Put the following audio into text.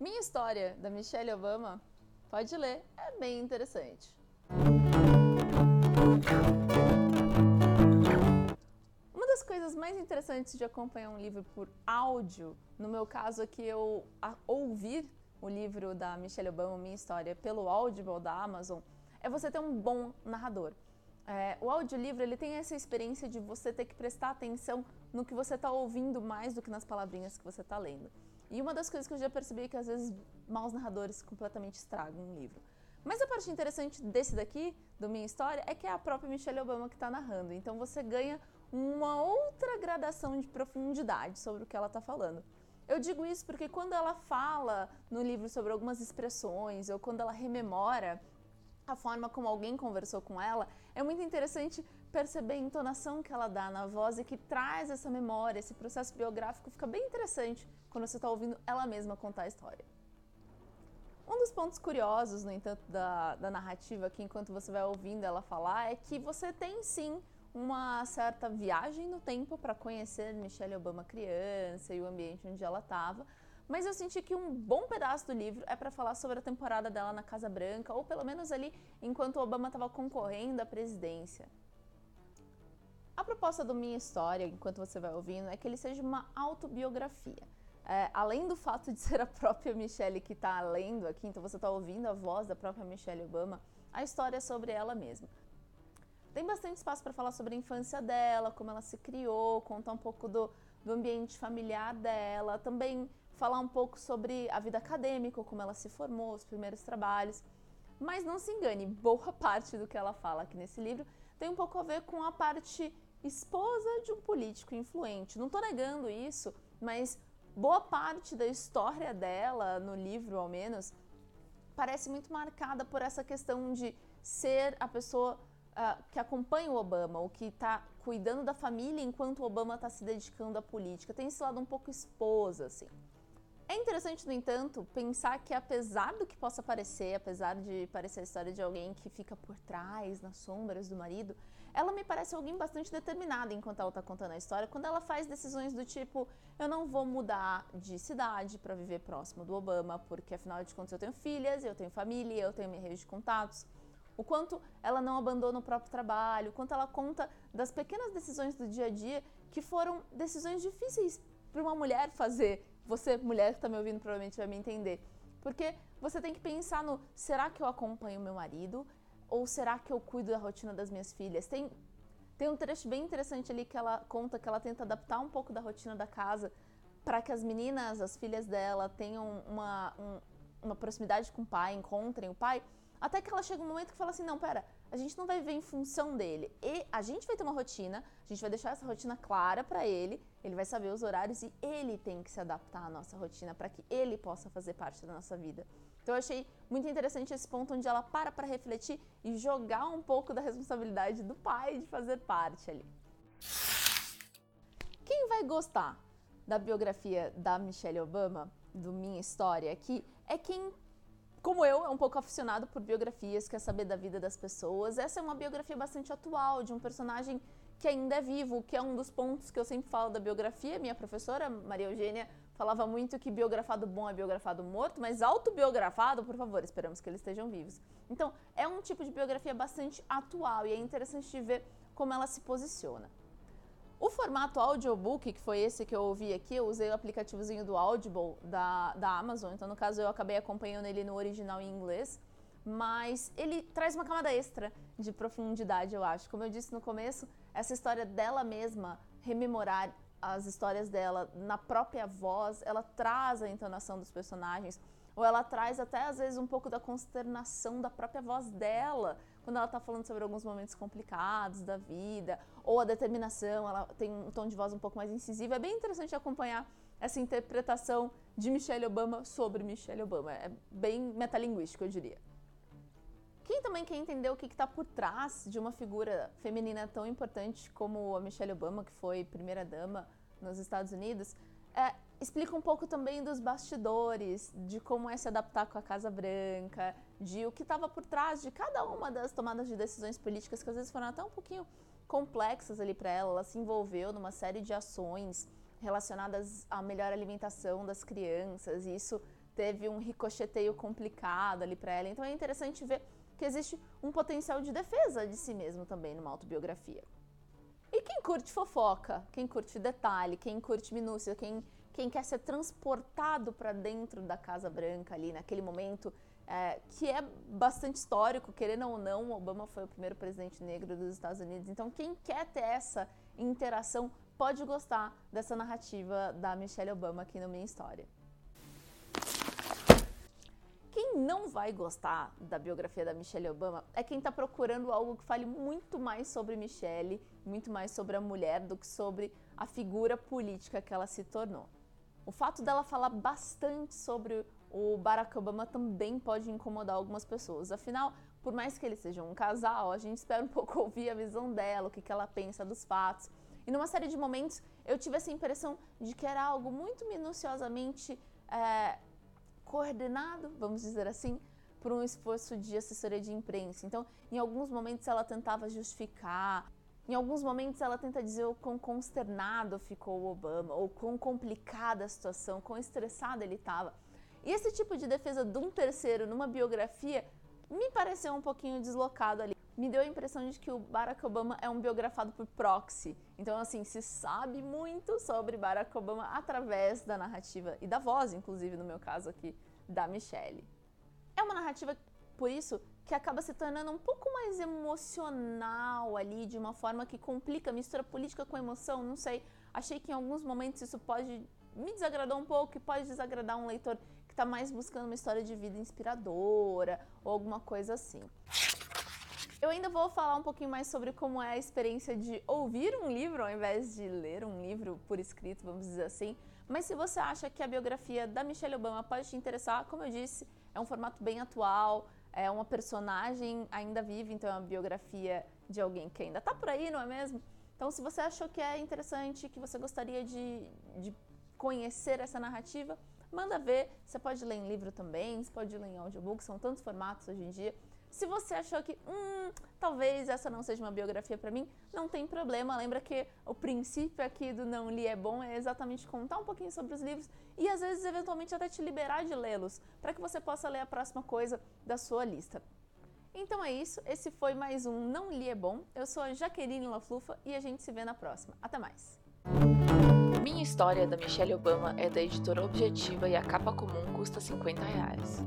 Minha História, da Michelle Obama, pode ler, é bem interessante. Uma das coisas mais interessantes de acompanhar um livro por áudio, no meu caso aqui eu ouvir o livro da Michelle Obama, Minha História, pelo Audible da Amazon, é você ter um bom narrador. É, o audiolivro ele tem essa experiência de você ter que prestar atenção no que você está ouvindo mais do que nas palavrinhas que você está lendo. E uma das coisas que eu já percebi é que às vezes maus narradores completamente estragam um livro. Mas a parte interessante desse daqui, do Minha História, é que é a própria Michelle Obama que está narrando. Então você ganha uma outra gradação de profundidade sobre o que ela está falando. Eu digo isso porque quando ela fala no livro sobre algumas expressões ou quando ela rememora a forma como alguém conversou com ela, é muito interessante perceber a entonação que ela dá na voz e que traz essa memória, esse processo biográfico fica bem interessante quando você está ouvindo ela mesma contar a história. Um dos pontos curiosos, no entanto, da, da narrativa aqui, enquanto você vai ouvindo ela falar, é que você tem sim uma certa viagem no tempo para conhecer Michelle Obama criança e o ambiente onde ela estava, mas eu senti que um bom pedaço do livro é para falar sobre a temporada dela na Casa Branca, ou pelo menos ali enquanto Obama estava concorrendo à presidência. A proposta do Minha História, enquanto você vai ouvindo, é que ele seja uma autobiografia. É, além do fato de ser a própria Michelle que está lendo aqui, então você está ouvindo a voz da própria Michelle Obama, a história é sobre ela mesma. Tem bastante espaço para falar sobre a infância dela, como ela se criou, contar um pouco do, do ambiente familiar dela, também falar um pouco sobre a vida acadêmica, como ela se formou, os primeiros trabalhos. Mas não se engane, boa parte do que ela fala aqui nesse livro tem um pouco a ver com a parte esposa de um político influente. Não estou negando isso, mas boa parte da história dela, no livro ao menos, parece muito marcada por essa questão de ser a pessoa uh, que acompanha o Obama, ou que está cuidando da família enquanto o Obama está se dedicando à política. Tem esse lado um pouco esposa, assim. É interessante, no entanto, pensar que apesar do que possa parecer, apesar de parecer a história de alguém que fica por trás, nas sombras do marido, ela me parece alguém bastante determinada enquanto ela está contando a história, quando ela faz decisões do tipo, eu não vou mudar de cidade para viver próximo do Obama, porque afinal de contas eu tenho filhas, eu tenho família, eu tenho minha rede de contatos. O quanto ela não abandona o próprio trabalho, o quanto ela conta das pequenas decisões do dia a dia que foram decisões difíceis para uma mulher fazer você, mulher que está me ouvindo, provavelmente vai me entender. Porque você tem que pensar no: será que eu acompanho meu marido? Ou será que eu cuido da rotina das minhas filhas? Tem, tem um trecho bem interessante ali que ela conta que ela tenta adaptar um pouco da rotina da casa para que as meninas, as filhas dela, tenham uma, um, uma proximidade com o pai, encontrem o pai. Até que ela chega um momento que fala assim: não, pera, a gente não vai viver em função dele. E a gente vai ter uma rotina, a gente vai deixar essa rotina clara para ele, ele vai saber os horários e ele tem que se adaptar à nossa rotina para que ele possa fazer parte da nossa vida. Então eu achei muito interessante esse ponto onde ela para para refletir e jogar um pouco da responsabilidade do pai de fazer parte ali. Quem vai gostar da biografia da Michelle Obama, do Minha História aqui, é quem como eu, é um pouco aficionado por biografias, quer saber da vida das pessoas. Essa é uma biografia bastante atual, de um personagem que ainda é vivo, que é um dos pontos que eu sempre falo da biografia. Minha professora, Maria Eugênia, falava muito que biografado bom é biografado morto, mas autobiografado, por favor, esperamos que eles estejam vivos. Então, é um tipo de biografia bastante atual e é interessante de ver como ela se posiciona. O formato audiobook, que foi esse que eu ouvi aqui, eu usei o aplicativozinho do Audible da, da Amazon, então no caso eu acabei acompanhando ele no original em inglês, mas ele traz uma camada extra de profundidade, eu acho. Como eu disse no começo, essa história dela mesma, rememorar as histórias dela na própria voz, ela traz a entonação dos personagens, ou ela traz até às vezes um pouco da consternação da própria voz dela, quando ela está falando sobre alguns momentos complicados da vida, ou a determinação, ela tem um tom de voz um pouco mais incisivo. É bem interessante acompanhar essa interpretação de Michelle Obama sobre Michelle Obama. É bem metalinguístico, eu diria. Quem também quer entender o que está por trás de uma figura feminina tão importante como a Michelle Obama, que foi primeira-dama nos Estados Unidos, é, explica um pouco também dos bastidores, de como é se adaptar com a Casa Branca, de o que estava por trás de cada uma das tomadas de decisões políticas que às vezes foram até um pouquinho complexas ali para ela. Ela se envolveu numa série de ações relacionadas à melhor alimentação das crianças, e isso teve um ricocheteio complicado ali para ela. Então é interessante ver que existe um potencial de defesa de si mesmo também numa autobiografia. E quem curte fofoca, quem curte detalhe, quem curte minúcia, quem, quem quer ser transportado para dentro da Casa Branca ali naquele momento é, que é bastante histórico, querendo ou não, Obama foi o primeiro presidente negro dos Estados Unidos. Então, quem quer ter essa interação pode gostar dessa narrativa da Michelle Obama aqui no Minha História. Quem não vai gostar da biografia da Michelle Obama é quem está procurando algo que fale muito mais sobre Michelle, muito mais sobre a mulher do que sobre a figura política que ela se tornou. O fato dela falar bastante sobre o Barack Obama também pode incomodar algumas pessoas. Afinal, por mais que eles sejam um casal, a gente espera um pouco ouvir a visão dela, o que, que ela pensa dos fatos. E numa série de momentos eu tive essa impressão de que era algo muito minuciosamente é, coordenado, vamos dizer assim, por um esforço de assessoria de imprensa. Então, em alguns momentos ela tentava justificar, em alguns momentos ela tenta dizer o quão consternado ficou o Obama, ou quão complicada a situação, quão estressado ele estava. E esse tipo de defesa de um terceiro numa biografia me pareceu um pouquinho deslocado ali. Me deu a impressão de que o Barack Obama é um biografado por proxy. Então, assim, se sabe muito sobre Barack Obama através da narrativa e da voz, inclusive no meu caso aqui, da Michelle. É uma narrativa, por isso, que acaba se tornando um pouco mais emocional ali, de uma forma que complica, mistura política com emoção, não sei. Achei que em alguns momentos isso pode me desagradar um pouco e pode desagradar um leitor que está mais buscando uma história de vida inspiradora ou alguma coisa assim. Eu ainda vou falar um pouquinho mais sobre como é a experiência de ouvir um livro ao invés de ler um livro por escrito, vamos dizer assim. Mas se você acha que a biografia da Michelle Obama pode te interessar, como eu disse, é um formato bem atual, é uma personagem ainda viva, então é uma biografia de alguém que ainda está por aí, não é mesmo? Então, se você achou que é interessante, que você gostaria de, de conhecer essa narrativa, manda ver. Você pode ler em livro também, você pode ler em audiobook, são tantos formatos hoje em dia. Se você achou que, hum, talvez essa não seja uma biografia para mim, não tem problema. Lembra que o princípio aqui do Não Li é Bom é exatamente contar um pouquinho sobre os livros e às vezes, eventualmente, até te liberar de lê-los, para que você possa ler a próxima coisa da sua lista. Então é isso, esse foi mais um Não Li é Bom. Eu sou a Jaqueline Laflufa e a gente se vê na próxima. Até mais! Minha História da Michelle Obama é da editora Objetiva e a capa comum custa 50 reais.